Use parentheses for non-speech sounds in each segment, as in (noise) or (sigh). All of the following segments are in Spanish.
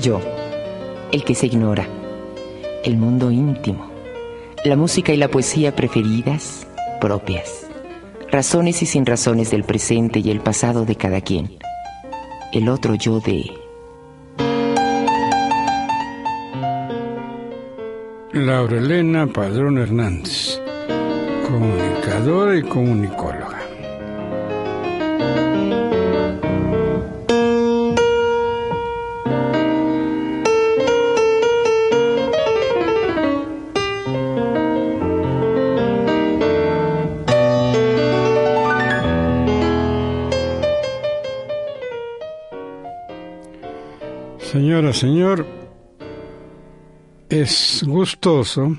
Yo, el que se ignora, el mundo íntimo, la música y la poesía preferidas, propias, razones y sin razones del presente y el pasado de cada quien, el otro yo de... Laura Elena Padrón Hernández, comunicadora y comunicóloga. Señora, señor, es gustoso,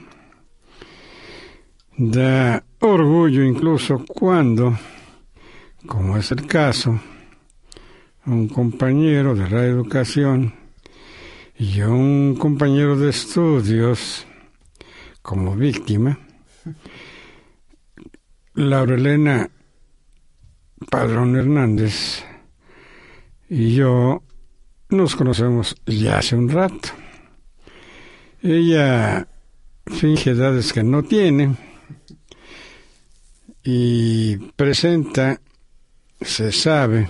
da orgullo incluso cuando, como es el caso, un compañero de la educación y un compañero de estudios como víctima, Laura Elena Padrón Hernández y yo nos conocemos ya hace un rato. Ella finge edades que no tiene y presenta, se sabe,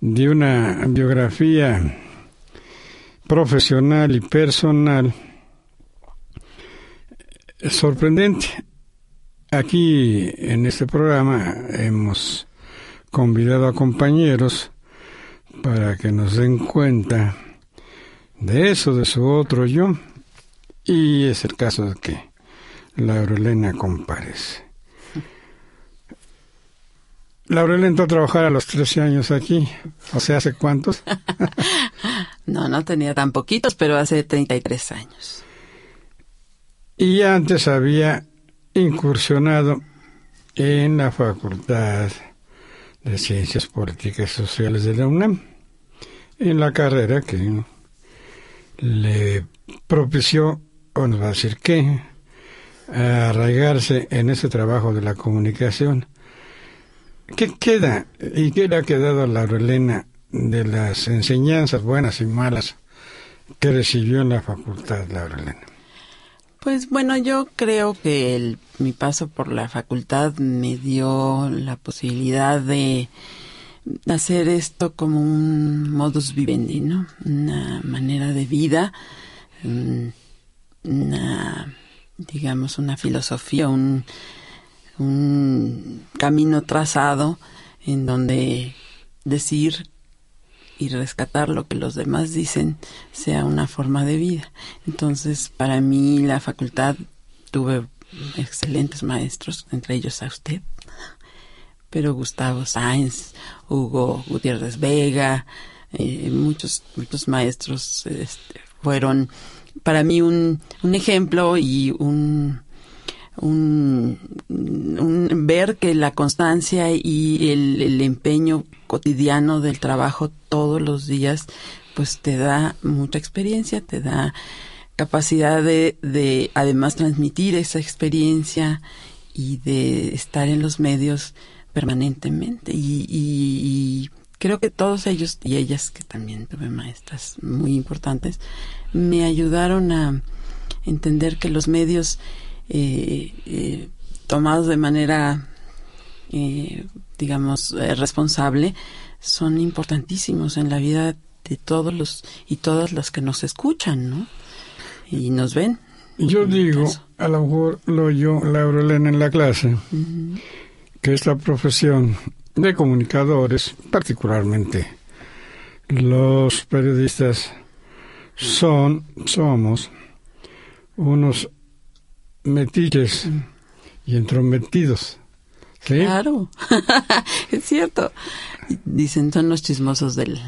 de una biografía profesional y personal sorprendente. Aquí en este programa hemos convidado a compañeros para que nos den cuenta de eso, de su otro yo, y es el caso de que Laurelena comparece. (laughs) Laurelena entró a trabajar a los 13 años aquí, o sea, ¿hace cuántos? (laughs) no, no tenía tan poquitos, pero hace 33 años. Y antes había incursionado en la Facultad de Ciencias Políticas y Sociales de la UNAM, en la carrera que le propició, o nos va a decir qué, arraigarse en ese trabajo de la comunicación. ¿Qué queda y qué le ha quedado a la Relena de las enseñanzas buenas y malas que recibió en la facultad, la Relena? Pues bueno, yo creo que el, mi paso por la facultad me dio la posibilidad de hacer esto como un modus vivendi, ¿no? Una manera de vida, una, digamos, una filosofía, un, un camino trazado en donde decir y rescatar lo que los demás dicen sea una forma de vida. Entonces, para mí la facultad tuve excelentes maestros, entre ellos a usted, pero Gustavo Sáenz, Hugo Gutiérrez Vega, eh, muchos, muchos maestros este, fueron para mí un, un ejemplo y un, un, ver que la constancia y el, empeño cotidiano del trabajo todos los días, pues te da mucha experiencia, te da capacidad de, de además transmitir esa experiencia y de estar en los medios permanentemente. Y, y, creo que todos ellos y ellas, que también tuve maestras muy importantes, me ayudaron a entender que los medios eh, eh, tomados de manera, eh, digamos, responsable, son importantísimos en la vida de todos los y todas las que nos escuchan, ¿no? Y nos ven. Yo digo, a lo mejor lo yo, Laura Elena, en la clase, que esta profesión de comunicadores, particularmente los periodistas, son, somos unos metiches y entrometidos. Claro, (laughs) es cierto. Dicen, son los chismosos del,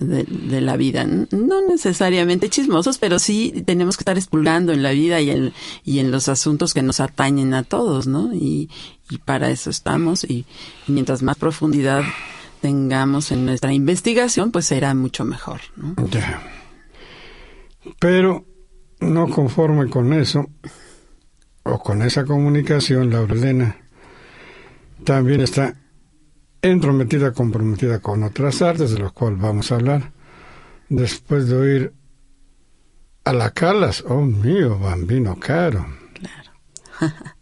de, la vida. No necesariamente chismosos, pero sí tenemos que estar expulgando en la vida y en, y en los asuntos que nos atañen a todos, ¿no? Y, y para eso estamos. Y, mientras más profundidad tengamos en nuestra investigación, pues será mucho mejor, ¿no? Pero no conforme con eso, o con esa comunicación, Laurelena también está entrometida, comprometida con otras artes, de las cuales vamos a hablar, después de oír a la Calas, oh mío, bambino caro. Claro. (laughs)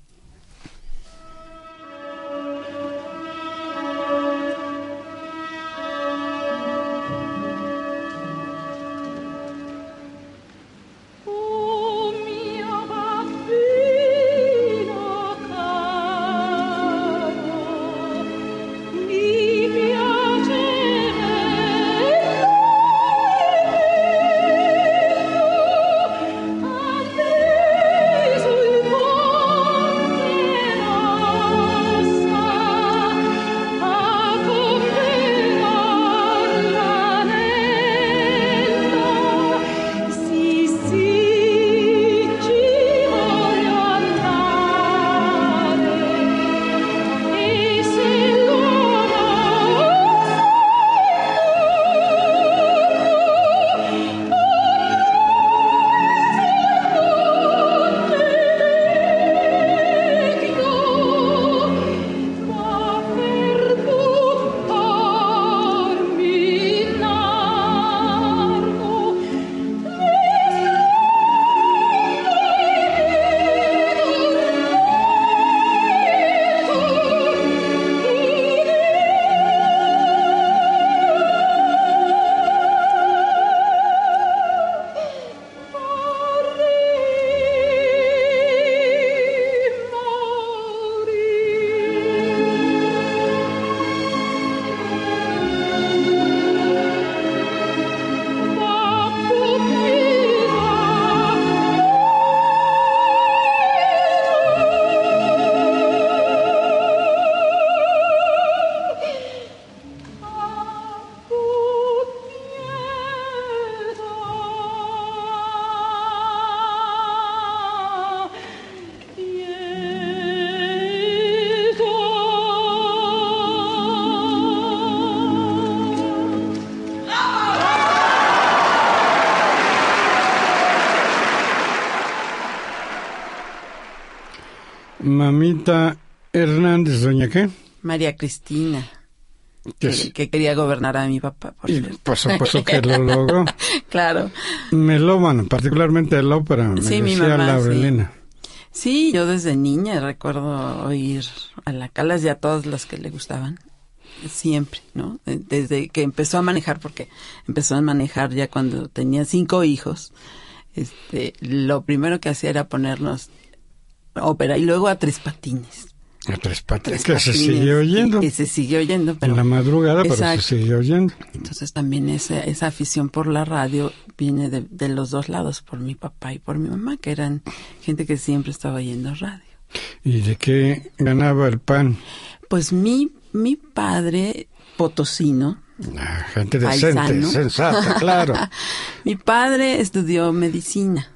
Hernández, doña qué? María Cristina. Que Que, sí. que quería gobernar a mi papá, por Y por supuesto que lo (laughs) logró. claro. Melómano, particularmente la ópera, me Sí, mi mamá, Laurelina. Sí, yo desde niña recuerdo oír a la Calas y a todas las que le gustaban. Siempre, ¿no? Desde que empezó a manejar, porque empezó a manejar ya cuando tenía cinco hijos, este, lo primero que hacía era ponernos ópera y luego a Tres Patines. A tres patas, Tres que se Patines, sigue oyendo. y se sigue oyendo, pero en la madrugada, pero Exacto. se sigue oyendo. Entonces también esa, esa afición por la radio viene de, de los dos lados, por mi papá y por mi mamá, que eran gente que siempre estaba oyendo radio. ¿Y de qué ganaba el pan? Pues mi, mi padre, potosino, Ah, gente decente, Paisano. sensata, (laughs) claro. mi padre estudió medicina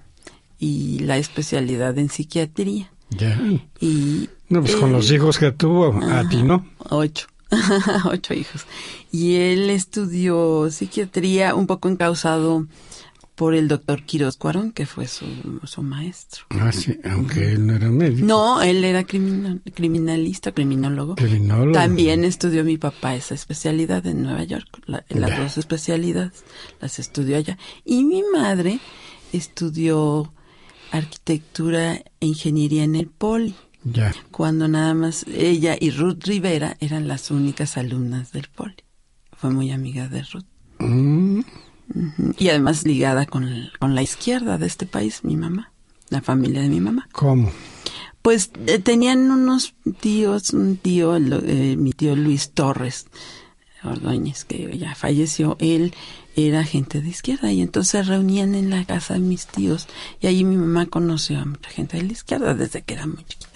y la especialidad en psiquiatría. Ya. Y No, pues con los hijos que tuvo, a ti no. Ocho. (laughs) Ocho hijos. Y él estudió psiquiatría un poco encausado por el doctor Quiroz Cuarón, que fue su, su maestro. Ah, sí, aunque él no era médico. No, él era criminal, criminalista, criminólogo. Criminólogo. También estudió mi papá esa especialidad en Nueva York. La- las Ya. dos especialidades las estudió allá. Y mi madre estudió arquitectura e ingeniería en el Poli. Ya. Cuando nada más ella y Ruth Rivera eran las únicas alumnas del Poli. Fue muy amiga de Ruth. Mm. Y además ligada con, el- con la izquierda de este país, mi mamá, la familia de mi mamá. ¿Cómo? Pues eh, tenían unos tíos, un tío, eh, mi tío Luis Torres Ordóñez, que ya falleció, él era gente de izquierda y entonces se reunían en la casa de mis tíos y ahí mi mamá conoció a mucha gente de la izquierda desde que era muy chiquita.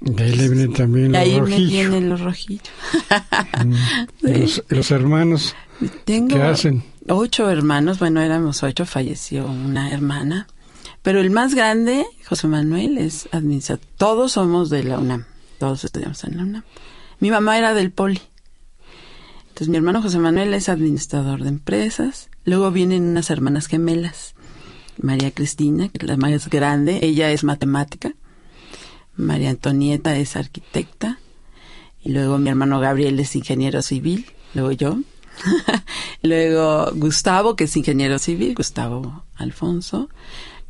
De ahí le vienen también los ahí me rojillos. vienen (laughs) los rojillos. Los, hermanos, Tengo ¿qué hacen? ocho hermanos, bueno, éramos ocho, falleció una hermana, pero el más grande, José Manuel, es administrador. Todos somos de la UNAM, todos estudiamos en la UNAM. Mi mamá era del Poli. Entonces mi hermano José Manuel es administrador de empresas. Luego vienen unas hermanas gemelas. María Cristina, que la más grande, ella es matemática. María Antonieta es arquitecta. Y luego mi hermano Gabriel es ingeniero civil. Luego yo. (laughs) Luego Gustavo, que es ingeniero civil, Gustavo Alfonso.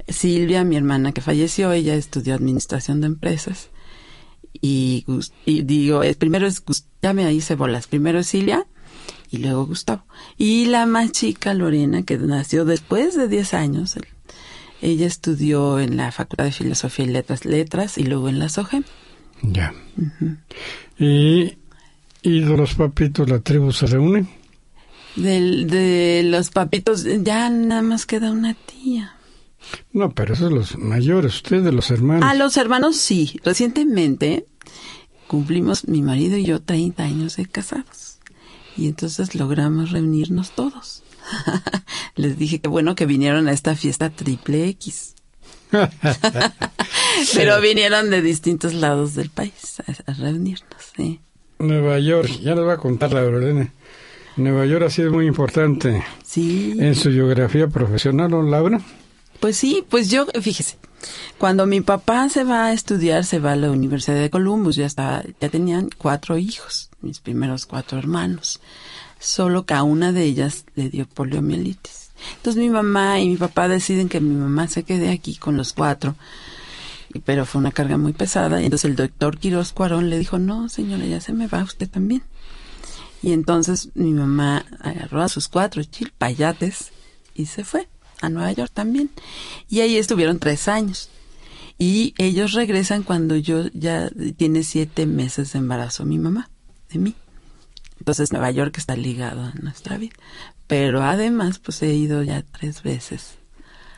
Silvia, mi hermana que falleció, ella estudió administración de empresas. Y, digo, es, primero es, ya me hice bolas, primero es Silvia y luego Gustavo. Y la más chica, Lorena, que nació después de 10 años, ella estudió en la Facultad de Filosofía y Letras, Letras y luego en la SOGEM. Ya. y, ¿Y de los papitos la tribu se reúne? de los papitos ya nada más queda una tía. No, pero esos los mayores, ustedes los hermanos. Ah, los hermanos sí. Recientemente cumplimos mi marido y yo 30 años de casados. Y entonces logramos reunirnos todos. (laughs) Les dije que bueno que vinieron a esta fiesta triple X. (laughs) Pero vinieron de distintos lados del país a, reunirnos, sí. Nueva York, ya les voy a contar la verdad. Nueva York ha sido muy importante sí. en su geografía profesional, ¿no, Laura? Pues sí, pues yo, fíjese, cuando mi papá se va a estudiar, se va a la Universidad de Columbus, ya está, ya tenían cuatro hijos, mis primeros cuatro hermanos, solo que a una de ellas le dio poliomielitis. Entonces mi mamá y mi papá deciden que mi mamá se quede aquí con los cuatro, pero fue una carga muy pesada, entonces el doctor Quiroz Cuarón le dijo, no señora, ya se me va usted también. Y entonces mi mamá agarró a sus cuatro chilpayates y se fue a Nueva York también. Y ahí estuvieron tres años. Y ellos regresan cuando yo ya tiene siete meses de embarazo mi mamá, de mí. Entonces Nueva York está ligado a nuestra vida. Pero además, pues he ido ya tres veces.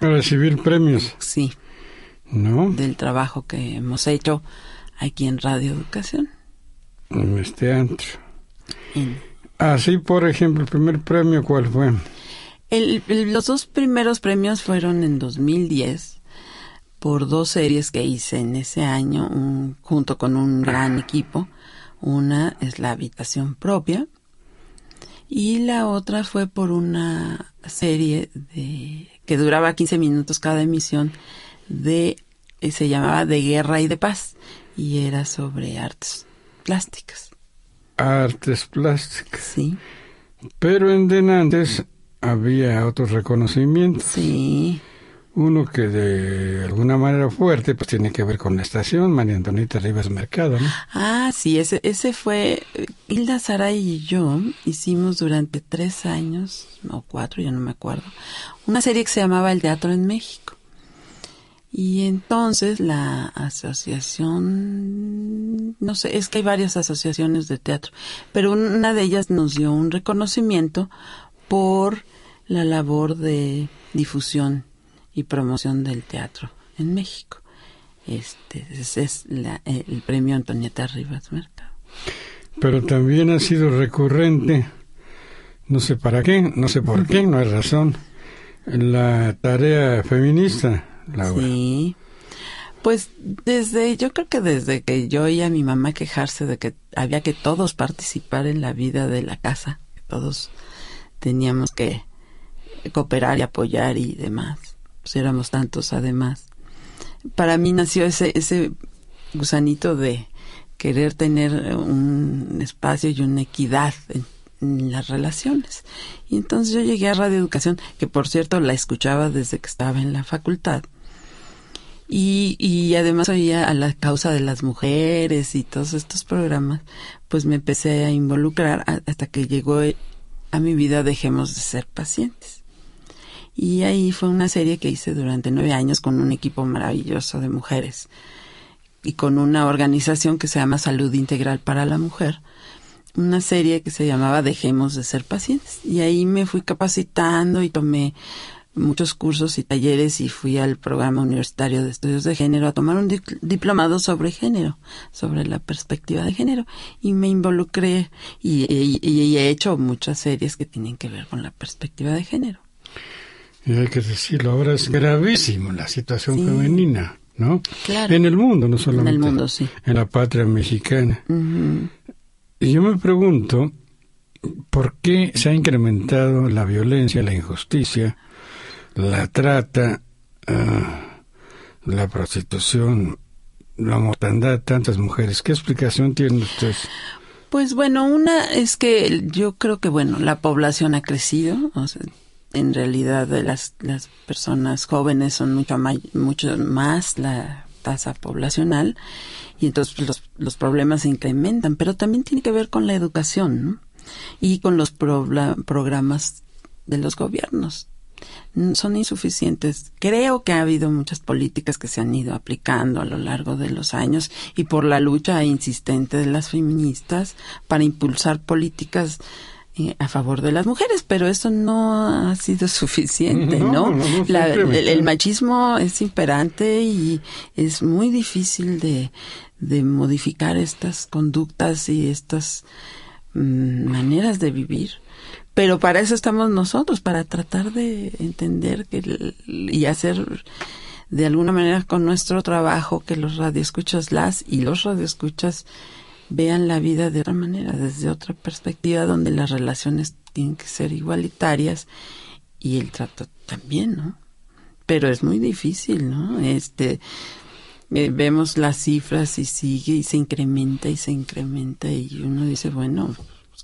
A recibir premios. Sí. ¿No? Del trabajo que hemos hecho aquí en Radio Educación. En este antro. Así, por ejemplo, el primer premio, ¿cuál fue? Los dos primeros premios fueron en 2010 por dos series que hice en ese año junto con un gran equipo. Una es La habitación propia y la otra fue por una serie de que duraba 15 minutos cada emisión de eh, se llamaba De guerra y de paz y era sobre artes plásticas. Artes plásticas. Sí. Pero en Denantes había otros reconocimientos. Sí. Uno que de alguna manera fuerte, pues tiene que ver con la estación, María Antonita Rivas Mercado, ¿no? Ah, sí, ese, ese fue, eh, Hilda Saray y yo hicimos durante tres años, o cuatro, ya no me acuerdo, una serie que se llamaba El Teatro en México. Y entonces la asociación, no sé, es que hay varias asociaciones de teatro, pero una de ellas nos dio un reconocimiento por la labor de difusión y promoción del teatro en México. Este es, el premio Antonieta Rivas Mercado. Pero también ha sido recurrente, no sé para qué, no sé por qué, no hay razón, la tarea feminista, Laura. Sí. Pues desde, yo creo que desde que yo oía a mi mamá quejarse de que había que todos participar en la vida de la casa, todos teníamos que cooperar y apoyar y demás. Pues éramos tantos además. Para mí nació ese, ese gusanito de querer tener un espacio y una equidad en, las relaciones. Y entonces yo llegué a Radio Educación, que por cierto la escuchaba desde que estaba en la facultad. Y, y además oía a la causa de las mujeres y todos estos programas, pues me empecé a involucrar hasta que llegó a mi vida Dejemos de ser pacientes. Y ahí fue una serie que hice durante nueve años con un equipo maravilloso de mujeres y con una organización que se llama Salud Integral para la Mujer, una serie que se llamaba Dejemos de ser pacientes. Y ahí me fui capacitando y tomé muchos cursos y talleres y fui al programa universitario de estudios de género a tomar un diplomado sobre género, sobre la perspectiva de género y me involucré y, he hecho muchas series que tienen que ver con la perspectiva de género. Y hay que decirlo, ahora es gravísimo la situación femenina, ¿no? Claro. En el mundo, no solamente en el mundo, sí. En la patria mexicana. Y yo me pregunto, ¿por qué se ha incrementado la violencia, la injusticia, la trata, ah, la prostitución, la mortandad de tantas mujeres. ¿Qué explicación tienen ustedes? Pues bueno, una es que yo creo que bueno, la población ha crecido, o sea, en realidad las, las personas jóvenes son mucho, mucho más la tasa poblacional y entonces pues, los, los problemas se incrementan, pero también tiene que ver con la educación ¿no? y con los programas de los gobiernos son insuficientes. Creo que ha habido muchas políticas que se han ido aplicando a lo largo de los años y por la lucha insistente de las feministas para impulsar políticas a favor de las mujeres, pero eso no ha sido (laughs) suficiente, ¿no? el, machismo es imperante y es muy difícil de, de modificar estas conductas y estas mm, maneras de vivir. Pero para eso estamos nosotros, para tratar de entender que y hacer de alguna manera con nuestro trabajo que los radioescuchas las y los radioescuchas vean la vida de otra manera, desde otra perspectiva donde las relaciones tienen que ser igualitarias y el trato también, ¿no? Pero es muy difícil, ¿no? Este eh, vemos las cifras y sigue y se incrementa y se incrementa y uno dice, bueno,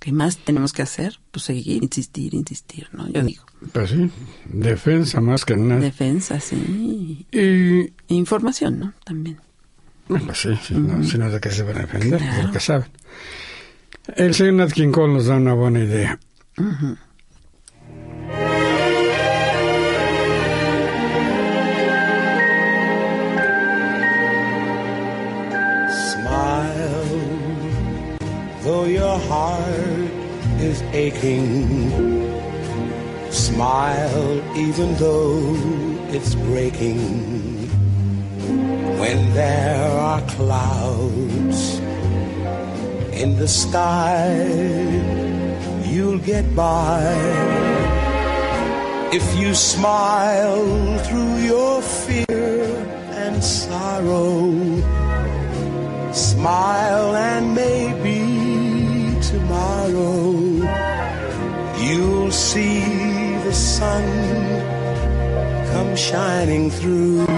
¿Qué más tenemos que hacer? Pues seguir, insistir, insistir, ¿no? Yo digo. Pues sí, defensa más que nada. Defensa, sí. Y... Información, ¿no? También. Pues sí, si, no, si no de qué se van a defender, claro. porque saben. El señor Nat King Cole nos da una buena idea. though your heart is aching. Smile even though it's breaking. When there are clouds in the sky, you'll get by. If you smile through your fear and sorrow, smile and maybe tomorrow you'll see the sun come shining through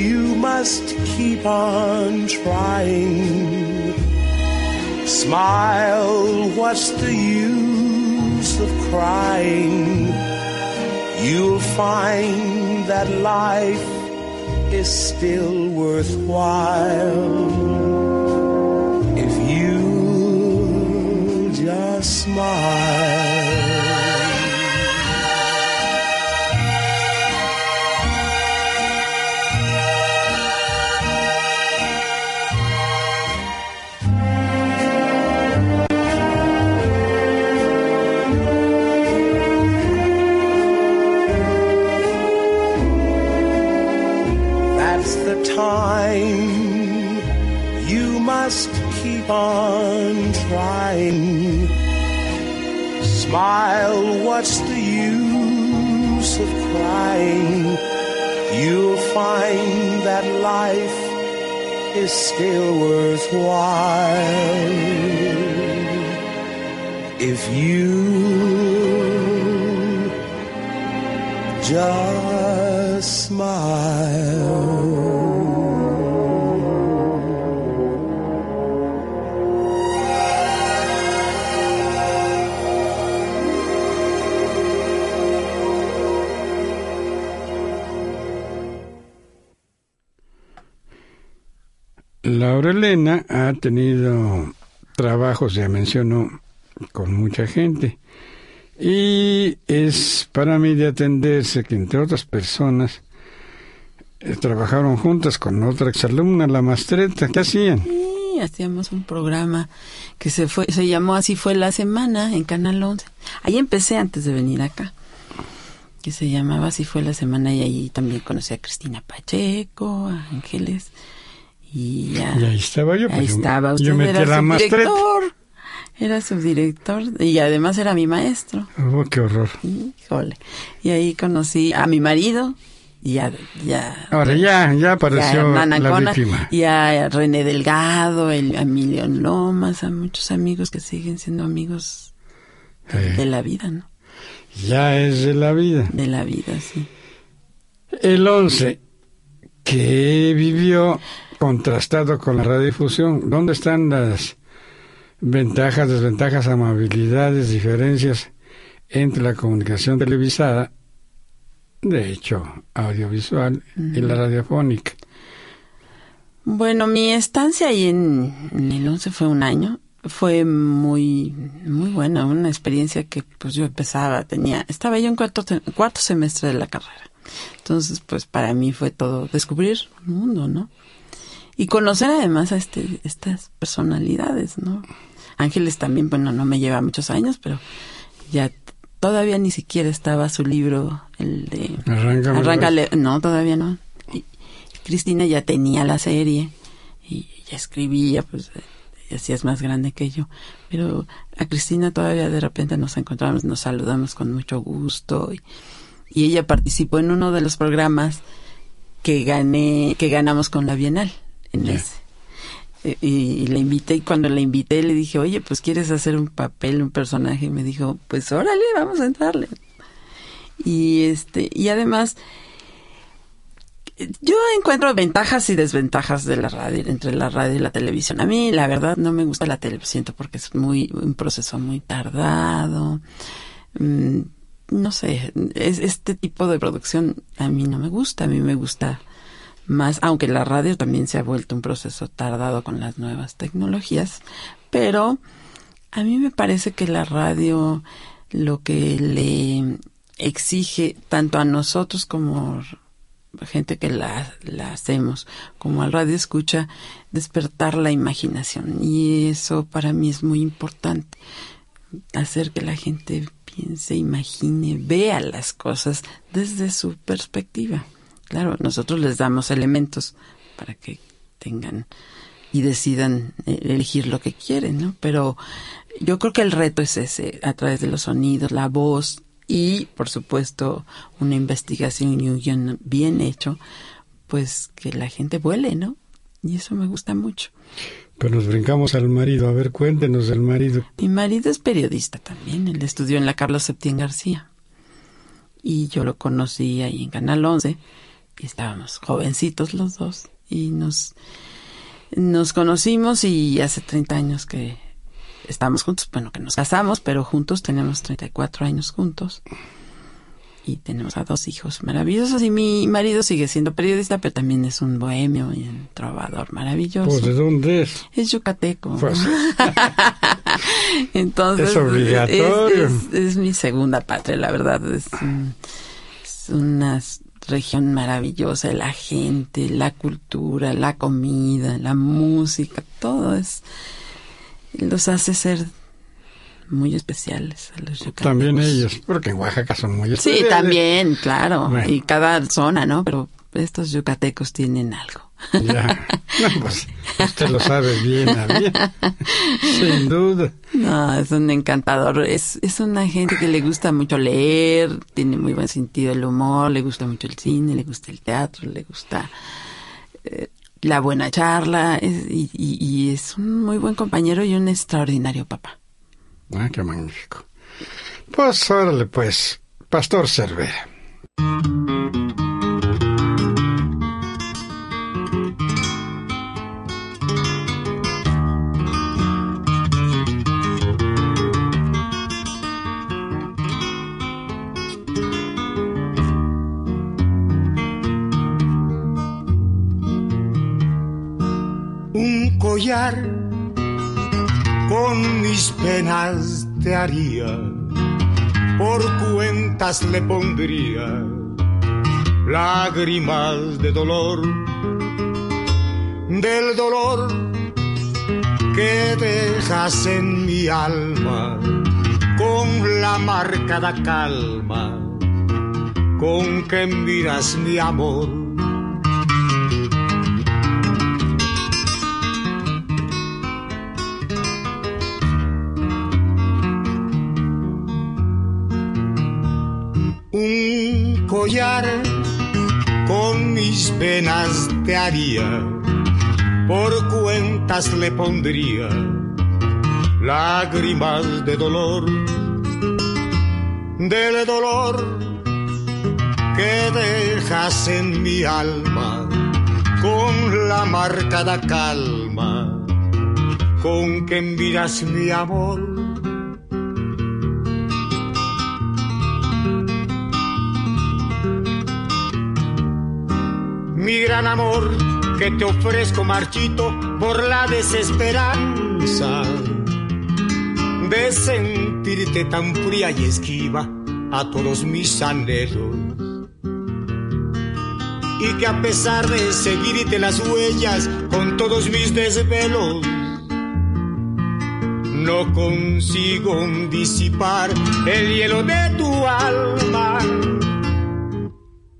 must keep on trying. Smile, what's the use of crying? You'll find that life is still worthwhile Laura Elena ha tenido trabajos, ya mencionó, con mucha gente. Y es para mí de atenderse que, entre otras personas, eh, trabajaron juntas con otra exalumna, la Mastreta. ¿Qué hacían? Sí, hacíamos un programa que se fue, se llamó Así fue la semana en Canal 11. Ahí empecé antes de venir acá. Que se llamaba Así fue la semana y ahí también conocí a Cristina Pacheco, a Ángeles y, ahí estaba yo. Pues ahí estaba usted. Yo metí la director. Era subdirector y además era mi maestro. Oh, qué horror. Híjole. Y ahí conocí a mi marido, y ya, ya. Ahora ya, ya apareció ya la víctima. Y a René Delgado, el, a Emilio Lomas, a muchos amigos que siguen siendo amigos de, de la vida, ¿no? Ya es de la vida. De la vida, sí. El 11, que vivió contrastado con la radiodifusión. ¿Dónde están las ventajas, desventajas, amabilidades, diferencias entre la comunicación televisada, de hecho, audiovisual, y la radiofónica? Bueno, mi estancia ahí en, en el 11 fue un año fue muy muy buena, una experiencia que pues yo empezaba, tenía, estaba yo en cuarto, cuarto semestre de la carrera. Entonces, pues para mí fue todo descubrir un mundo, ¿no? Y conocer además a este, estas personalidades, ¿no? Ángeles también, bueno, no me lleva muchos años, pero ya todavía ni siquiera estaba su libro, el de Arráncale. no, todavía no. Y Cristina ya tenía la serie y ya escribía, pues así es más grande que yo. Pero a Cristina todavía de repente nos encontramos, nos saludamos con mucho gusto. Y, y ella participó en uno de los programas que gané, que ganamos con la Bienal, en ese. Y, y, la invité, y cuando la invité le dije, oye, pues quieres hacer un papel, un personaje, y me dijo, pues órale, vamos a entrarle. Y este, y además, yo encuentro ventajas y desventajas de la radio, entre la radio y la televisión. A mí, la verdad, no me gusta la televisión porque es muy, un proceso muy tardado. Mm, no sé, es, este tipo de producción a mí no me gusta, a mí me gusta más, aunque la radio también se ha vuelto un proceso tardado con las nuevas tecnologías, pero a mí me parece que la radio lo que le exige tanto a nosotros como gente que la, la hacemos, como al radio escucha, despertar la imaginación. Y eso para mí es muy importante, hacer que la gente piense, imagine, vea las cosas desde su perspectiva. Claro, nosotros les damos elementos para que tengan y decidan eh, elegir lo que quieren, ¿no? Pero yo creo que el reto es ese, a través de los sonidos, la voz, y, por supuesto, una investigación y un guion bien hecho, pues que la gente vuele, ¿no? Y eso me gusta mucho. Pero nos brincamos al marido. A ver, cuéntenos del marido. Mi marido es periodista también. Él estudió en la Carlos Septién García. Y yo lo conocí ahí en Canal 11. Y estábamos jovencitos los dos. Y nos, nos conocimos y hace 30 años que estamos juntos, bueno, que nos casamos, pero juntos tenemos 34 años juntos. Y tenemos a dos hijos maravillosos. Y mi marido sigue siendo periodista, pero también es un bohemio y un trovador maravilloso. Pues, ¿de dónde es? Es yucateco. Pues, (laughs) Entonces, es obligatorio. Es, es, es, mi segunda patria, la verdad. Es, un, es una región maravillosa. La gente, la cultura, la comida, la música, todo es los hace ser muy especiales a los yucatecos. También ellos, porque en Oaxaca son muy especiales. Sí, también, claro. Bueno. Y cada zona, ¿no? Pero estos yucatecos tienen algo. Ya. (laughs) No, pues usted lo sabe bien, bien. Sin duda. No, es un encantador. Es, es una gente que le gusta mucho leer, tiene muy buen sentido del humor, le gusta mucho el cine, le gusta el teatro, le gusta eh, la buena charla es, y, y, y, es un muy buen compañero y un extraordinario papá. Ah, qué magnífico. Pues órale, pues, Pastor Cervera. Con mis penas te haría, por cuentas le pondría lágrimas de dolor, del dolor que dejas en mi alma con la marcada calma con que miras mi amor con mis penas te haría, por cuentas le pondría lágrimas de dolor, del dolor que dejas en mi alma con la marcada calma con que miras mi amor. Mi gran amor que te ofrezco marchito por la desesperanza de sentirte tan fría y esquiva a todos mis anhelos. Y que a pesar de seguirte las huellas con todos mis desvelos, no consigo disipar el hielo de tu alma.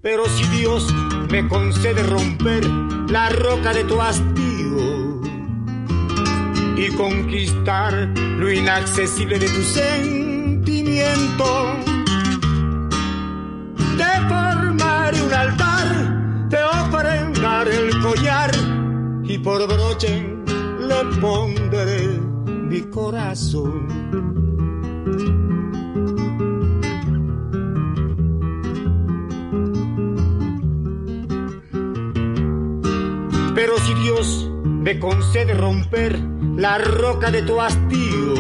Pero si Dios me concede romper la roca de tu hastío, y conquistar lo inaccesible de tu sentimiento. Te formaré un altar, te ofrendaré el collar y por broche le pondré mi corazón. Pero si Dios me concede romper la roca de tu hastío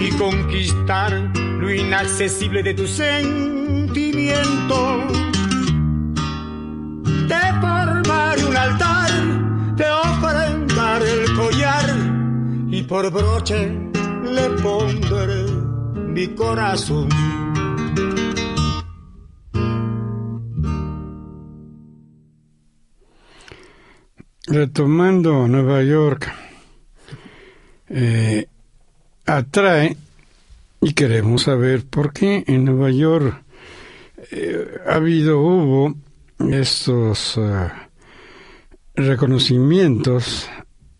y conquistar lo inaccesible de tu sentimiento. Te formaré un altar, te ofrendaré el collar y por broche le pondré mi corazón. Retomando Nueva York, eh, atrae y queremos saber por qué en Nueva York eh, ha habido, hubo estos uh, reconocimientos,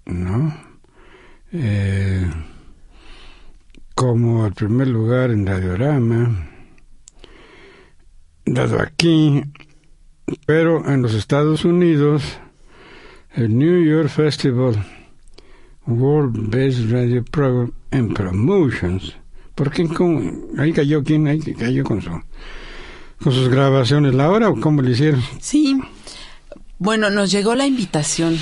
¿no? Eh, como el primer lugar en Radiorama, dado aquí, pero en los Estados Unidos, el New York Festival World Best Radio Program and Promotions. ¿Por qué? ahí cayó quién? Ahí cayó con, su, con sus grabaciones. ¿La hora o cómo le hicieron? Sí. Bueno, nos llegó la invitación,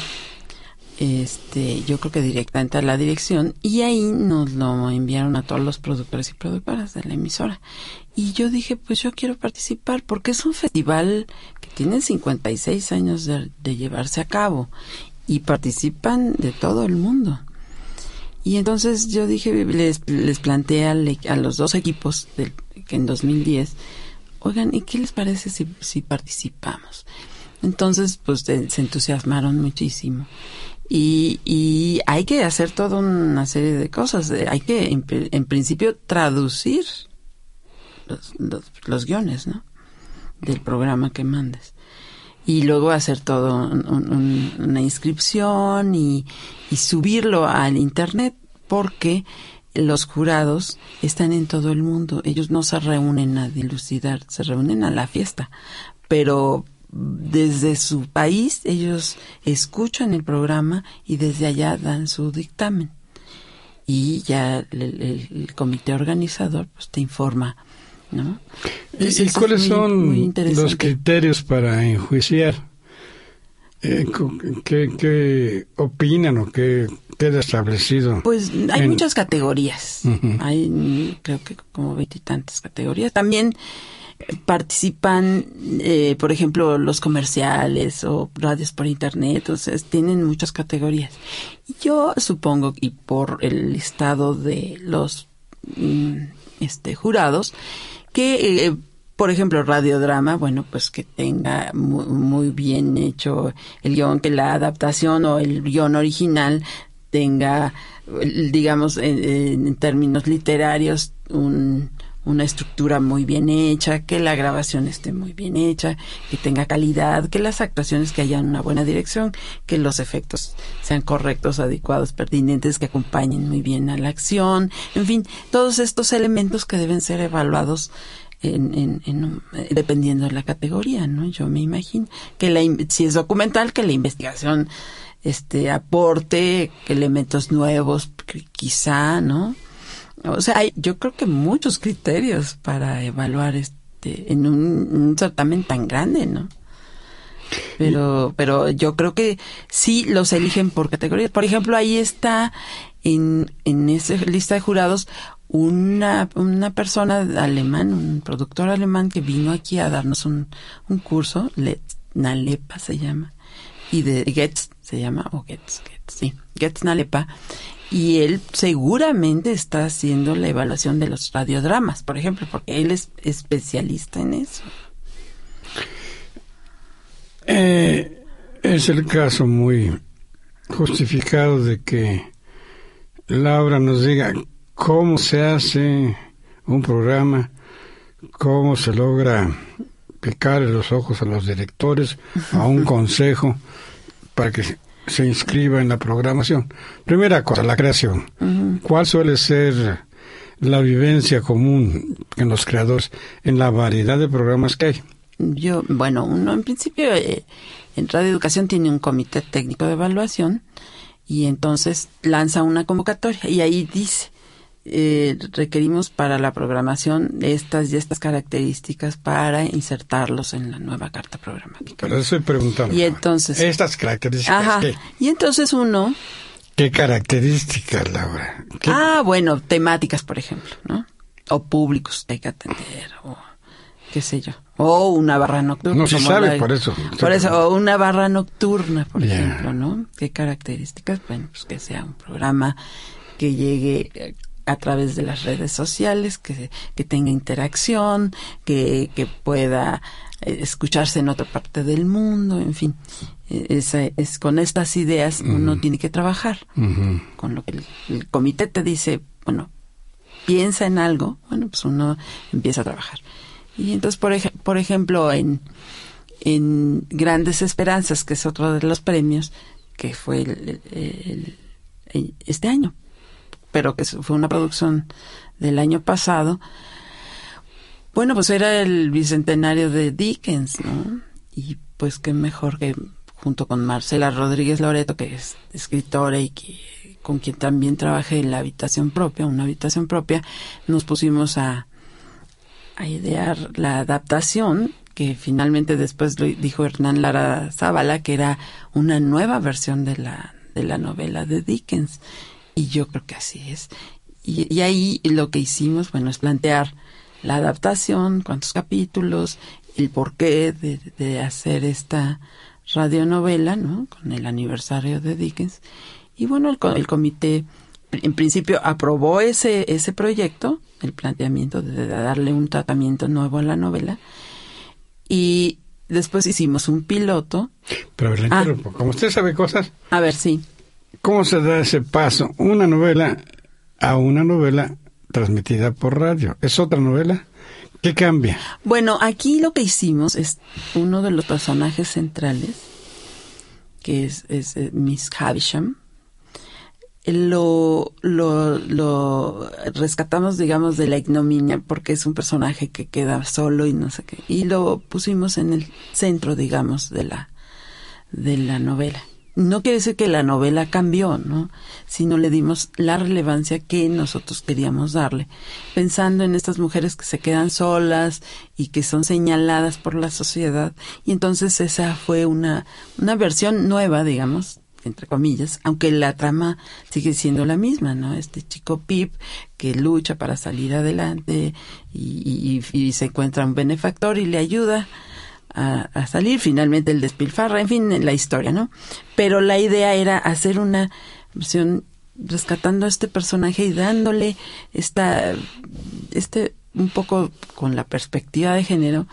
este, yo creo que directamente a la dirección, y ahí nos lo enviaron a todos los productores y productoras de la emisora. Y yo dije, pues yo quiero participar, porque es un festival que tiene 56 años de, llevarse a cabo y participan de todo el mundo. Y entonces yo dije, les, les planteé a los dos equipos que en 2010, oigan, ¿y qué les parece si, si participamos? Entonces, pues se entusiasmaron muchísimo. Y, y hay que hacer toda una serie de cosas. Hay que, en, principio, traducir los, los, guiones, ¿no? Del programa que mandes. Y luego hacer todo un, un, una inscripción y subirlo al Internet porque los jurados están en todo el mundo. Ellos no se reúnen a dilucidar, se reúnen a la fiesta. Pero desde su país ellos escuchan el programa y desde allá dan su dictamen y ya el, el, el comité organizador pues te informa ¿no? ¿Y, ¿y cuáles muy, son muy los criterios para enjuiciar? Eh, ¿qué, ¿Qué opinan o qué queda establecido? Pues hay en... muchas categorías. Uh -huh. Hay creo que como veintitantas categorías. También participan, eh, por ejemplo, los comerciales o radios por internet, o sea, tienen muchas categorías. Yo supongo, y por el listado de los mm, este, jurados, que, eh, por ejemplo, radiodrama, bueno, pues que tenga muy, muy bien hecho el guion, que la adaptación o el guion original tenga, digamos, en, en términos literarios, un una estructura muy bien hecha, que la grabación esté muy bien hecha, que tenga calidad, que las actuaciones que hayan una buena dirección, que los efectos sean correctos, adecuados, pertinentes, que acompañen muy bien a la acción, en fin, todos estos elementos que deben ser evaluados en, en, dependiendo de la categoría, ¿no? Yo me imagino que la, si es documental, que la investigación este aporte elementos nuevos, quizá, ¿no? O sea, hay, yo creo que muchos criterios para evaluar este en un, certamen tan grande, ¿no? Pero, pero yo creo que sí los eligen por categorías. Por ejemplo, ahí está en, en esa lista de jurados una, una persona alemán, un productor alemán que vino aquí a darnos un, un curso, Nalepa se llama, y de Getz se llama, o Getz, Getz, sí, Getz Nalepa, y él seguramente está haciendo la evaluación de los radiodramas, por ejemplo, porque él es especialista en eso. Eh, es el caso muy justificado de que Laura nos diga cómo se hace un programa, cómo se logra picar los ojos a los directores, a un (laughs) consejo, para que se inscriba en la programación. Primera cosa, la creación. ¿Cuál suele ser la vivencia común en los creadores en la variedad de programas que hay? Yo, bueno, uno en principio eh, en Radio Educación tiene un comité técnico de evaluación y entonces lanza una convocatoria y ahí dice eh, requerimos para la programación estas y estas características para insertarlos en la nueva carta programática. Pero eso estoy preguntando. Y entonces. Estas características. Ajá. Y entonces uno. ¿Qué características, Laura? Ah, bueno, temáticas, por ejemplo, ¿no? O públicos hay que atender, o qué sé yo. O una barra nocturna. No se sabe, por eso. Por eso, o una barra nocturna, por ejemplo, ¿no? ¿Qué características? Bueno, pues que sea un programa que llegue a través de las redes sociales, que, que tenga interacción, que, que pueda eh, escucharse en otra parte del mundo, en fin. E, es, es con estas ideas uno tiene que trabajar. Con lo que el, comité te dice, bueno, piensa en algo, bueno, pues uno empieza a trabajar. Y entonces, por, por ejemplo, en, en Grandes Esperanzas, que es otro de los premios, que fue el, este año, pero que fue una producción del año pasado, bueno, pues era el bicentenario de Dickens, ¿no? Y pues qué mejor que junto con Marcela Rodríguez Loreto, que es escritora y que con quien también trabajé en la habitación propia, una habitación propia, nos pusimos a, a idear la adaptación que finalmente después lo dijo Hernán Lara Zavala, que era una nueva versión de la, de la novela de Dickens. Y yo creo que así es. Y, ahí lo que hicimos, bueno, es plantear la adaptación, cuántos capítulos, el porqué de, de hacer esta radionovela, ¿no? Con el aniversario de Dickens. Y bueno, el, el comité en principio aprobó ese, ese proyecto, el planteamiento de darle un tratamiento nuevo a la novela. Y después hicimos un piloto. Pero a ver, ah. como usted sabe cosas. A ver, sí. ¿Cómo se da ese paso? Una novela a una novela transmitida por radio. ¿Es otra novela? ¿Qué cambia? Bueno, aquí lo que hicimos es uno de los personajes centrales, que es, eh, Miss Havisham, lo, lo, lo rescatamos, digamos, de la ignominia, porque es un personaje que queda solo y no sé qué, y lo pusimos en el centro, digamos, de la, de la novela no quiere decir que la novela cambió, ¿no? Sino le dimos la relevancia que nosotros queríamos darle, pensando en estas mujeres que se quedan solas y que son señaladas por la sociedad. Y entonces esa fue una, una versión nueva, digamos, entre comillas, aunque la trama sigue siendo la misma, ¿no? Este chico Pip que lucha para salir adelante y, y, y se encuentra un benefactor y le ayuda a, salir, finalmente el despilfarra, en fin, la historia, ¿no? Pero la idea era hacer una versión rescatando a este personaje y dándole esta, este, un poco con la perspectiva de género,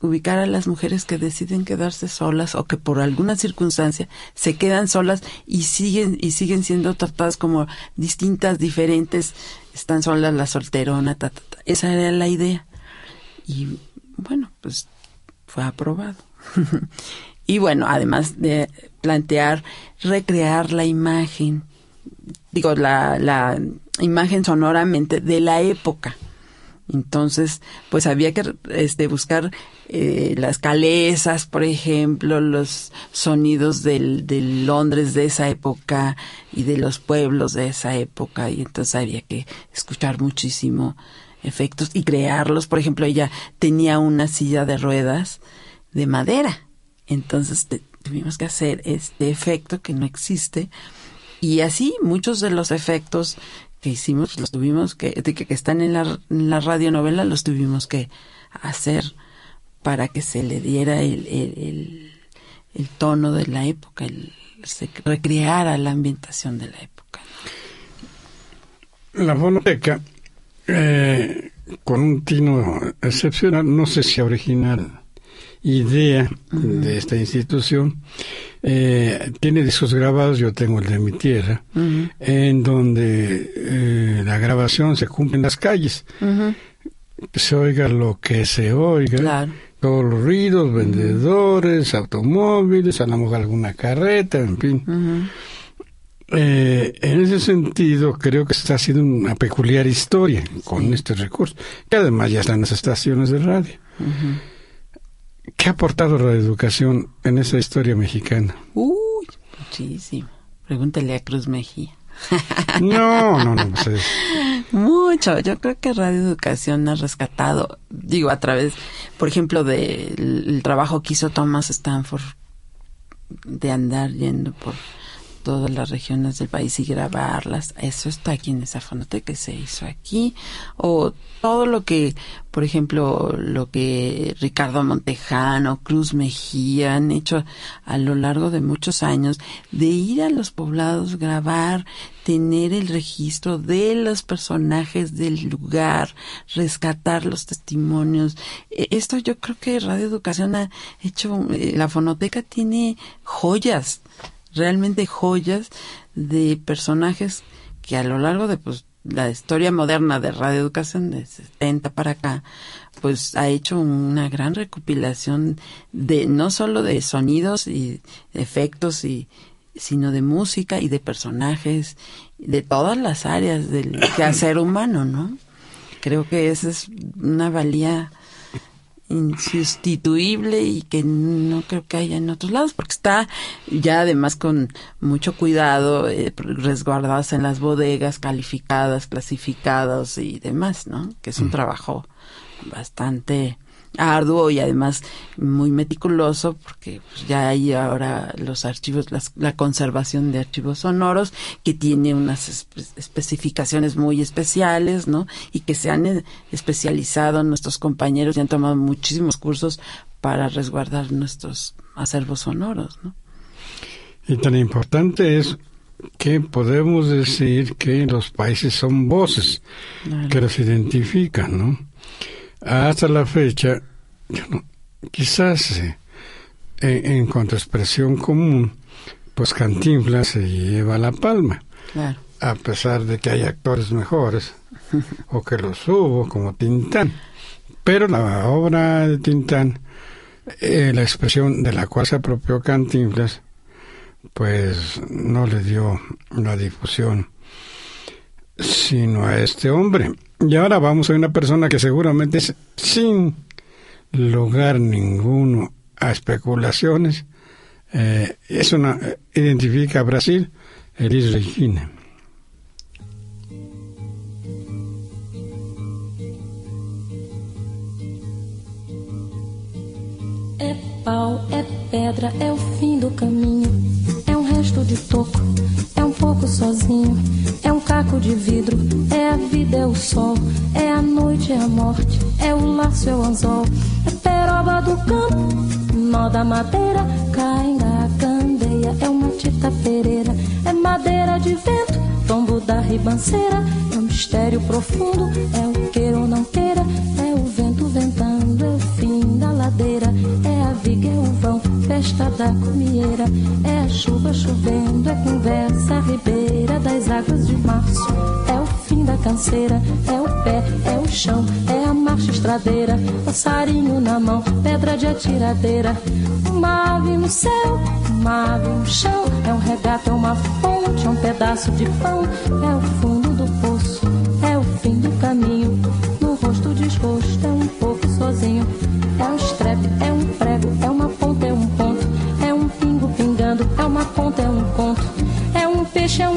ubicar a las mujeres que deciden quedarse solas o que por alguna circunstancia se quedan solas y siguen y siguen siendo tratadas como distintas, diferentes, están solas la solterona, ta, ta, ta. esa era la idea. Y bueno, pues fue aprobado. (laughs) y bueno, además de plantear, recrear la imagen, digo, la, la imagen sonoramente de la época. Entonces, pues había que este, buscar eh, las calesas, por ejemplo, los sonidos del, del Londres de esa época y de los pueblos de esa época. Y entonces había que escuchar muchísimo efectos y crearlos. Por ejemplo, ella tenía una silla de ruedas de madera. Entonces tuvimos que hacer este efecto que no existe. Y así muchos de los efectos que hicimos, los tuvimos que, que, están en la, en la radionovela, los tuvimos que hacer para que se le diera el, el, el, tono de la época, el, se recreara la ambientación de la época. La fonoteca, eh, con un tino excepcional, no sé si original, idea de esta institución, eh, tiene discos grabados, yo tengo el de mi tierra, en donde eh, la grabación se cumple en las calles. Se oiga lo que se oiga. Todos los ruidos, vendedores, automóviles, a lo mejor alguna carreta, en fin. Eh, en ese sentido, creo que está haciendo una peculiar historia con este recurso, que además ya están las estaciones de radio. ¿Qué ha aportado la educación en esa historia mexicana? Uy, muchísimo. Pregúntele a Cruz Mejía. No, no, no. Mucho. Yo creo que Radio Educación ha rescatado, digo, a través, por ejemplo, del trabajo que hizo Thomas Stanford de andar yendo por todas las regiones del país y grabarlas. Eso está aquí en esa fonoteca se hizo aquí. O todo lo que, por ejemplo, lo que Ricardo Montejano, Cruz Mejía han hecho a lo largo de muchos años de ir a los poblados, grabar, tener el registro de los personajes del lugar, rescatar los testimonios. E, esto yo creo que Radio Educación ha hecho, eh, la fonoteca tiene joyas realmente joyas de personajes que a lo largo de pues, la historia moderna de Radio Educación de 70 para acá, pues ha hecho una gran recopilación de no solo de sonidos y efectos y sino de música y de personajes de todas las áreas del quehacer humano, ¿no? Creo que esa es una valía insustituible y que no creo que haya en otros lados, porque está ya además con mucho cuidado, eh, resguardadas en las bodegas, calificadas, clasificadas y demás, ¿no? Que es un mm. trabajo bastante arduo y además muy meticuloso porque ya hay ahora los archivos, la conservación de archivos sonoros que tiene unas especificaciones muy especiales, ¿no? Y que se han eh, especializado nuestros compañeros y han tomado muchísimos cursos para resguardar nuestros acervos sonoros, ¿no? Y tan importante es que podemos decir que los países son voces que los identifican, ¿no? Hasta la fecha, quizás eh, en, cuanto a expresión común, pues Cantinflas se lleva la palma. A pesar de que hay actores mejores, o que los hubo, como Tintán. Pero la obra de Tintán, eh, la expresión de la cual se apropió Cantinflas, pues no le dio la difusión sino a este hombre. Y ahora vamos a una persona que seguramente es sin lugar ninguno a especulaciones. Eh, es una, eh, identifica a Brasil, Elis Regina. É pau, é pedra, é o fim do caminho. Resto de toco, é um pouco sozinho. É um caco de vidro, é a vida, é o sol. É a noite, é a morte, é o laço, é o anzol. É peroba do campo, nó da madeira. Cainga, candeia, é uma tita pereira. É madeira de vento, tombo da ribanceira. É um mistério profundo, é o queira ou não queira. É o vento ventando, É a viga, é o vão, festa da comieira. É a chuva chovendo, é conversa ribeira das águas de março. É o fim da canseira, é o pé, é o chão, é a marcha estradeira. Passarinho na mão, pedra de atiradeira. Uma ave no céu, uma ave no chão. É um regato, é uma fonte, é um pedaço de pão. É o fundo do poço, é o fim do caminho. No rosto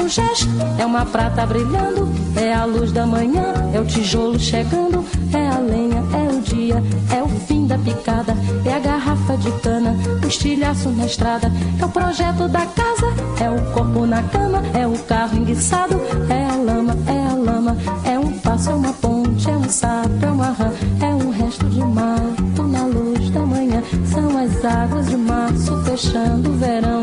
de gesto, é uma prata brilhando, é a luz da manhã, é o tijolo chegando, é a lenha, é o dia, é o fim da picada, é a garrafa de cana, o estilhaço na estrada, é o projeto da casa, é o corpo na cama, é o carro enguiçado, é a lama, é a lama, é um passo, é uma ponte, é um sapo, é uma rã, é um resto de mato na luz da manhã, são as águas de março fechando o verão,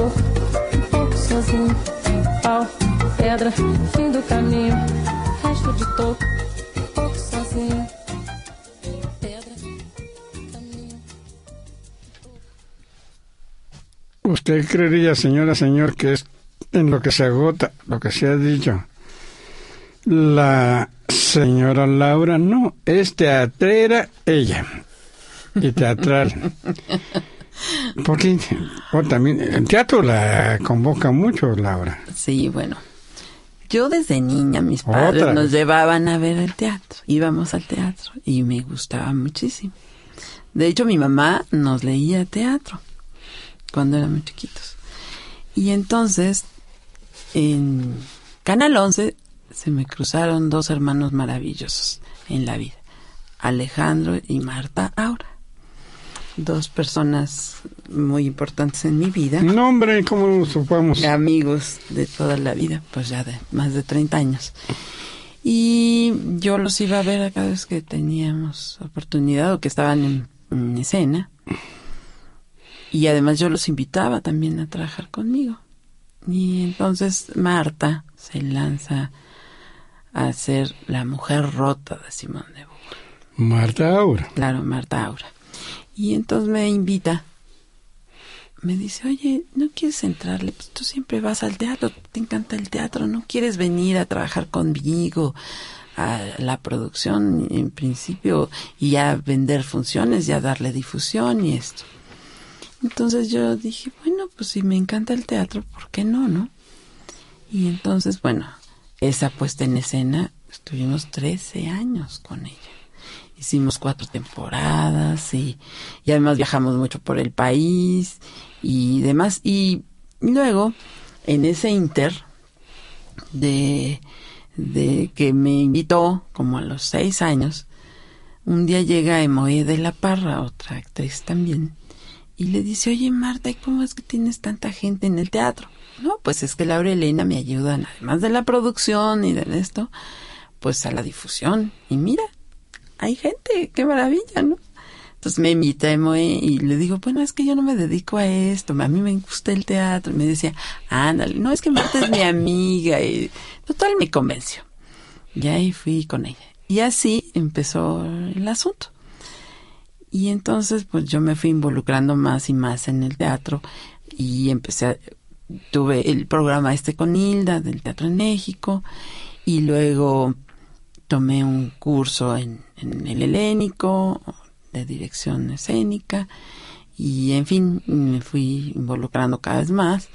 toco, um pouco sozinho, pau, pedra, fim do caminho, resto de toco, um pouco sozinho, pedra, caminho. ¿Usted creería, señora, señor, que es en lo que se agota, lo que se ha dicho? La señora Laura no, es teatrera ella. Y teatral. (laughs) Porque también el teatro la convoca mucho, Laura. Sí, bueno. Yo desde niña, mis padres Otra nos llevaban a ver el teatro. Íbamos al teatro y me gustaba muchísimo. De hecho, mi mamá nos leía teatro cuando éramos chiquitos. Y entonces, en Canal 11 se me cruzaron dos hermanos maravillosos en la vida. Alejandro y Marta Aura. Dos personas muy importantes en mi vida No, hombre, ¿cómo lo supamos? amigos de toda la vida, pues ya de más de 30 años. Y yo los iba a ver a cada vez que teníamos oportunidad o que estaban en, en escena. Y además yo los invitaba también a trabajar conmigo. Y entonces Marta se lanza a ser la mujer rota de Simón de Beauvoir. Marta Aura. Claro, Marta Aura. Y entonces me invita. Me dice, oye, ¿no quieres entrarle? Pues tú siempre vas al teatro, te encanta el teatro, ¿no quieres venir a trabajar conmigo a la producción en principio y ya vender funciones, ya darle difusión y esto? Entonces yo dije, bueno, pues si me encanta el teatro, ¿por qué no, no? Y entonces, bueno, esa puesta en escena, estuvimos 13 años con ella. Hicimos cuatro temporadas y, además viajamos mucho por el país y demás. Y luego, en ese inter de, de que me invitó, como a los seis años, un día llega Emoe de la Parra, otra actriz también, y le dice, oye Marta, ¿y cómo es que tienes tanta gente en el teatro? No, pues es que Laura y Elena me ayudan, además de la producción y de esto, pues a la difusión. Y mira, hay gente, qué maravilla, ¿no? Entonces me invita y le digo, bueno, es que yo no me dedico a esto, a mí me gusta el teatro. Me decía, ándale, no, es que Marta es mi amiga. Y total, me convenció. Y ahí fui con ella. Y así empezó el asunto. Y entonces, pues yo me fui involucrando más y más en el teatro y empecé a, tuve el programa este con Hilda del Teatro en México y luego tomé un curso en, en el helénico de dirección escénica y en fin me fui involucrando cada vez más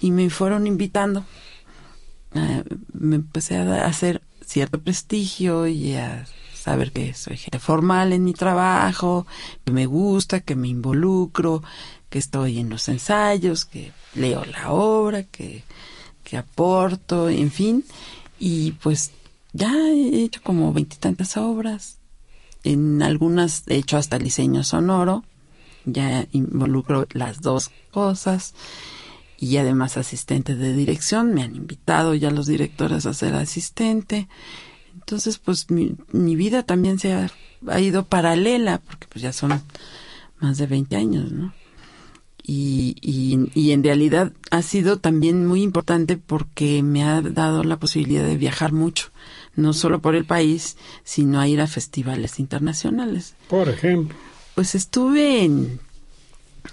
y me fueron invitando Eh, me empecé a hacer cierto prestigio y a saber que soy gente formal en mi trabajo, que me gusta, que me involucro, que estoy en los ensayos, que leo la obra, que, que aporto, en fin. Y pues ya he hecho como veintitantas obras. En algunas he hecho hasta diseño sonoro. Ya involucro las dos cosas. Y además asistente de dirección. Me han invitado ya los directores a ser asistente. Entonces, pues mi, mi vida también se ha, ha, ido paralela, porque pues ya son más de 20 años, ¿no? Y, y, y en realidad ha sido también muy importante porque me ha dado la posibilidad de viajar mucho, no solo por el país, sino a ir a festivales internacionales. Por ejemplo. Pues estuve en,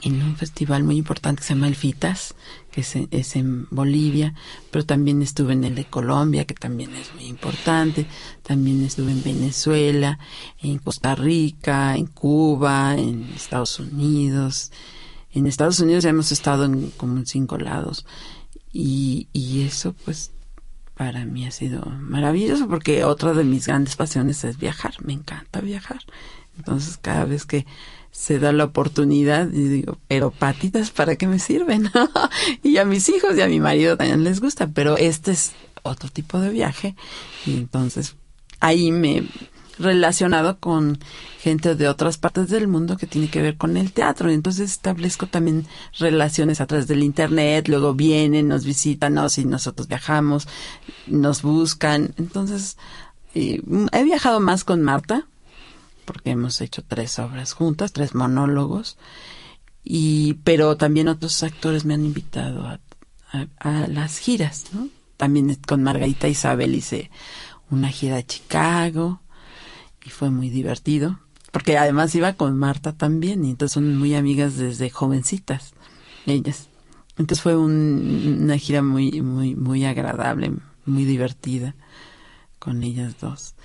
en un festival muy importante que se llama El Fitas, que es en, es en, Bolivia, pero también estuve en el de Colombia, que también es muy importante, también estuve en Venezuela, en Costa Rica, en Cuba, en Estados Unidos. En Estados Unidos ya hemos estado en como en cinco lados y, eso pues para mí ha sido maravilloso porque otra de mis grandes pasiones es viajar, me encanta viajar. Entonces cada vez que se da la oportunidad y digo, pero patitas, ¿para qué me sirven? (laughs) y a mis hijos y a mi marido también les gusta, pero este es otro tipo de viaje y entonces ahí me relacionado con gente de otras partes del mundo que tiene que ver con el teatro. Entonces establezco también relaciones a través del internet, luego vienen, nos visitan, no, si nosotros viajamos, nos buscan. Entonces, eh, he viajado más con Marta, porque hemos hecho tres obras juntas, tres monólogos, y, pero también otros actores me han invitado a, a, a las giras, ¿no? También con Margarita Isabel hice una gira a Chicago, y fue muy divertido, porque además iba con Marta también, y entonces son muy amigas desde jovencitas, ellas. Entonces fue un, una gira muy, muy, muy agradable, muy divertida con ellas dos.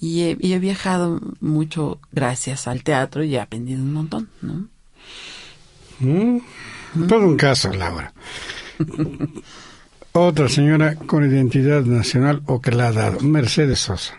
Y he, y he, viajado mucho gracias al teatro y he aprendido un montón, ¿no? Mm, todo un caso, Laura. (laughs) Otra señora con identidad nacional o que la ha dado, Mercedes Sosa.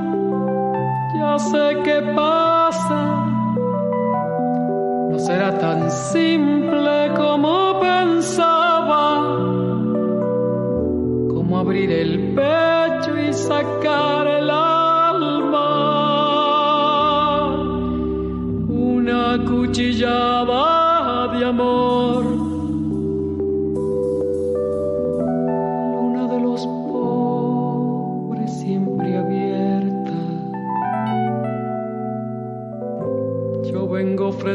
ya sé qué pasa. No será tan simple como pensaba, como abrir el pecho y sacar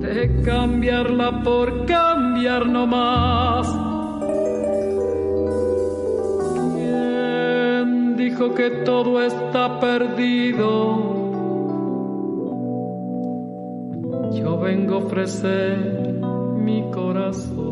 de cambiarla por cambiar nomás. ¿Quién dijo que todo está perdido? Yo vengo a ofrecer mi corazón.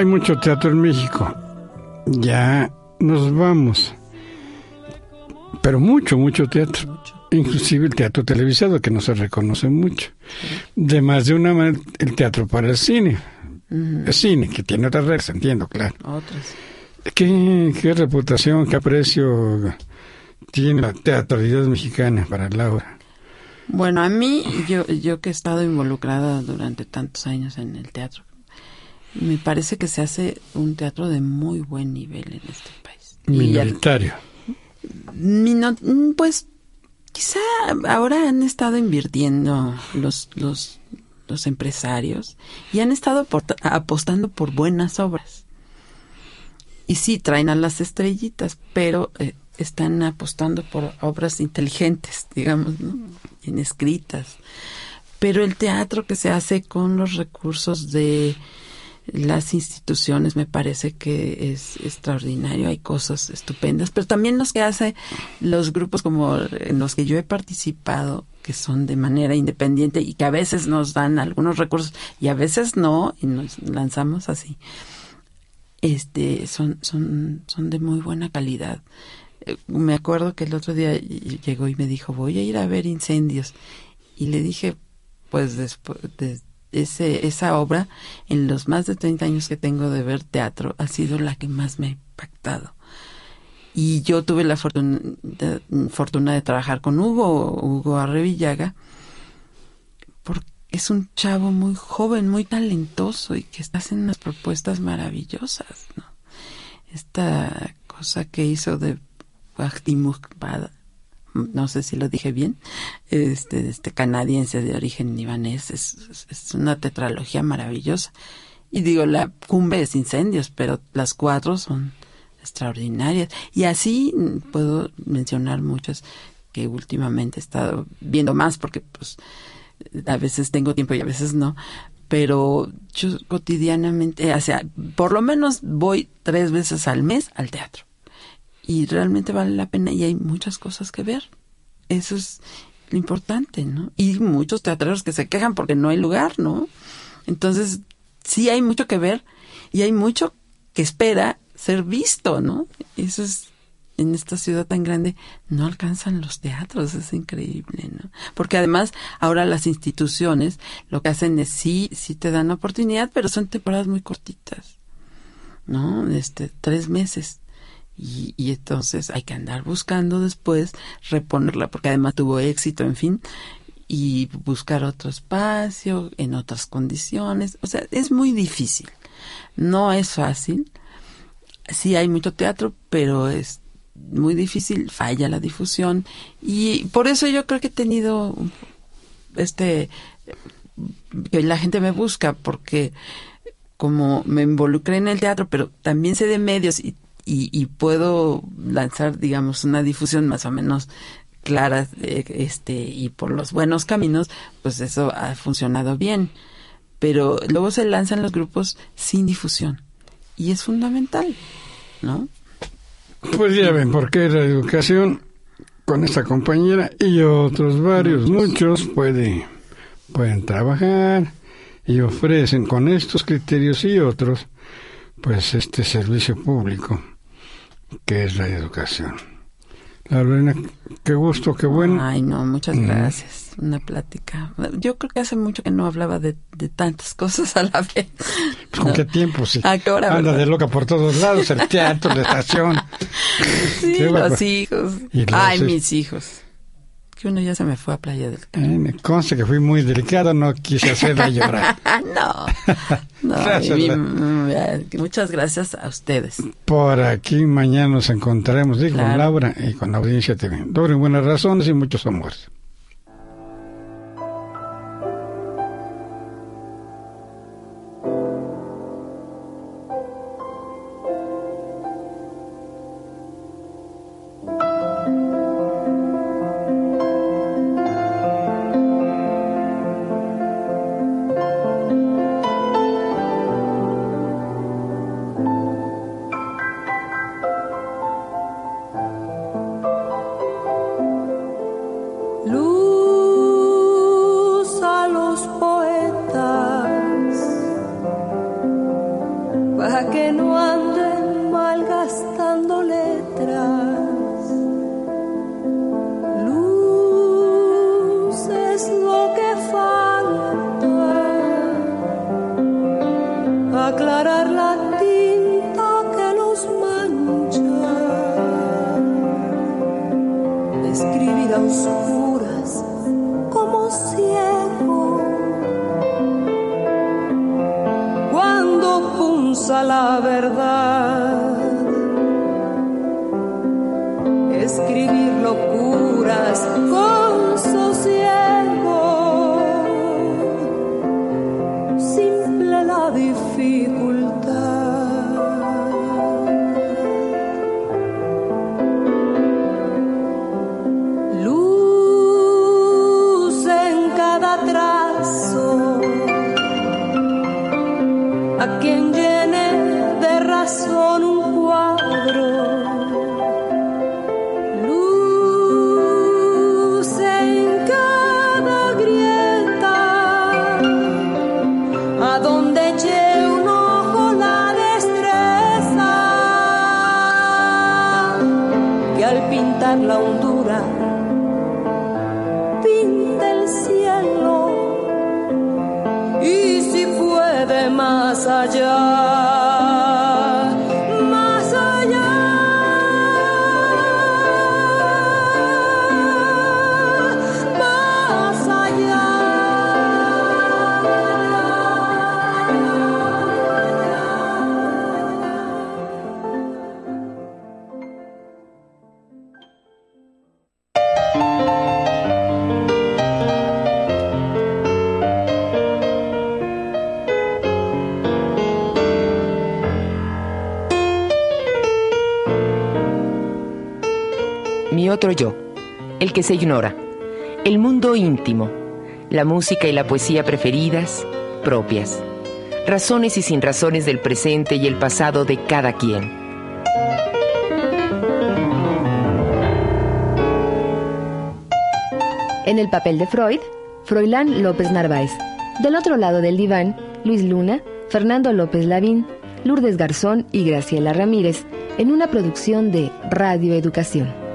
Hay mucho teatro en México. Ya nos vamos. Pero mucho, mucho teatro. Inclusive el teatro televisado, que no se reconoce mucho. De más de una manera, el teatro para el cine. El cine, que tiene otras reglas, entiendo, claro. Otras. ¿Qué, ¿Qué reputación, qué aprecio tiene la teatralidad mexicana para Laura? Bueno, a mí, yo, yo que he estado involucrada durante tantos años en el teatro, me parece que se hace un teatro de muy buen nivel en este país. Minoritario. pues quizá ahora han estado invirtiendo los, los, los empresarios y han estado apostando por buenas obras. Y sí, traen a las estrellitas, pero eh, están apostando por obras inteligentes, digamos, bien escritas. Pero el teatro que se hace con los recursos de las instituciones me parece que es extraordinario, hay cosas estupendas, pero también los que hace los grupos como en los que yo he participado, que son de manera independiente y que a veces nos dan algunos recursos y a veces no, y nos lanzamos así, este, son, son, son de muy buena calidad. Eh, me acuerdo que el otro día llegó y me dijo, voy a ir a ver incendios. Y le dije, pues después, de, ese, esa obra, en los más de 30 años que tengo de ver teatro, ha sido la que más me ha impactado. Y yo tuve la fortuna de, fortuna de trabajar con Hugo, Hugo Arrevillaga, porque es un chavo muy joven, muy talentoso y que está haciendo unas propuestas maravillosas, ¿no? Esta cosa que hizo de no sé si lo dije bien, este, este canadiense de origen libanés, es, es, una tetralogía maravillosa. Y digo, la cumbre es incendios, pero las cuatro son extraordinarias. Y así puedo mencionar muchas que últimamente he estado viendo más, porque pues a veces tengo tiempo y a veces no. Pero yo cotidianamente, o sea, por lo menos voy tres veces al mes al teatro y realmente vale la pena y hay muchas cosas que ver. Eso es lo importante, ¿no? Y muchos teatreros que se quejan porque no hay lugar, ¿no? Entonces, sí hay mucho que ver y hay mucho que espera ser visto, ¿no? Eso es en esta ciudad tan grande no alcanzan los teatros, es increíble, ¿no? Porque además ahora las instituciones lo que hacen es sí, sí te dan oportunidad, pero son temporadas muy cortitas, ¿no? Este, tres meses. Y, entonces hay que andar buscando después reponerla, porque además tuvo éxito, en fin, y buscar otro espacio en otras condiciones. O sea, es muy difícil. No es fácil. Sí hay mucho teatro, pero es muy difícil, falla la difusión. Y por eso yo creo que he tenido este que la gente me busca porque como me involucré en el teatro, pero también sé de medios y y, puedo lanzar, digamos, una difusión más o menos clara eh, este, y por los buenos caminos, pues eso ha funcionado bien. Pero luego se lanzan los grupos sin difusión y es fundamental, ¿no? Pues ya ven, porque la educación con esta compañera y otros varios, muchos pueden, pueden trabajar y ofrecen con estos criterios y otros, pues este servicio público que es la educación. Lorena, qué gusto, qué bueno. Ay, no, muchas gracias. Una plática. Yo creo que hace mucho que no hablaba de, de tantas (laughs) cosas a la vez. ¿Con qué tiempo? Sí. Anda de loca por todos lados, el teatro, la estación. (laughs) Sí, los hijos. Ay, mis hijos que uno ya se me fue a Playa del Carmen. Eh, me consta que fui muy delicado, no quise hacerla llorar. (laughs) no, no (laughs) mm, muchas gracias a ustedes. Por aquí mañana nos encontraremos, digo, con Laura y con la audiencia TV. Doble buenas razones y muchos amores. La hondura que se ignora, el mundo íntimo, la música y la poesía preferidas, propias, razones y sin razones del presente y el pasado de cada quien. En el papel de Freud, Froilán López Narváez. Del otro lado del diván, Luis Luna, Fernando López Lavín, Lourdes Garzón y Graciela Ramírez, en una producción de Radio Educación.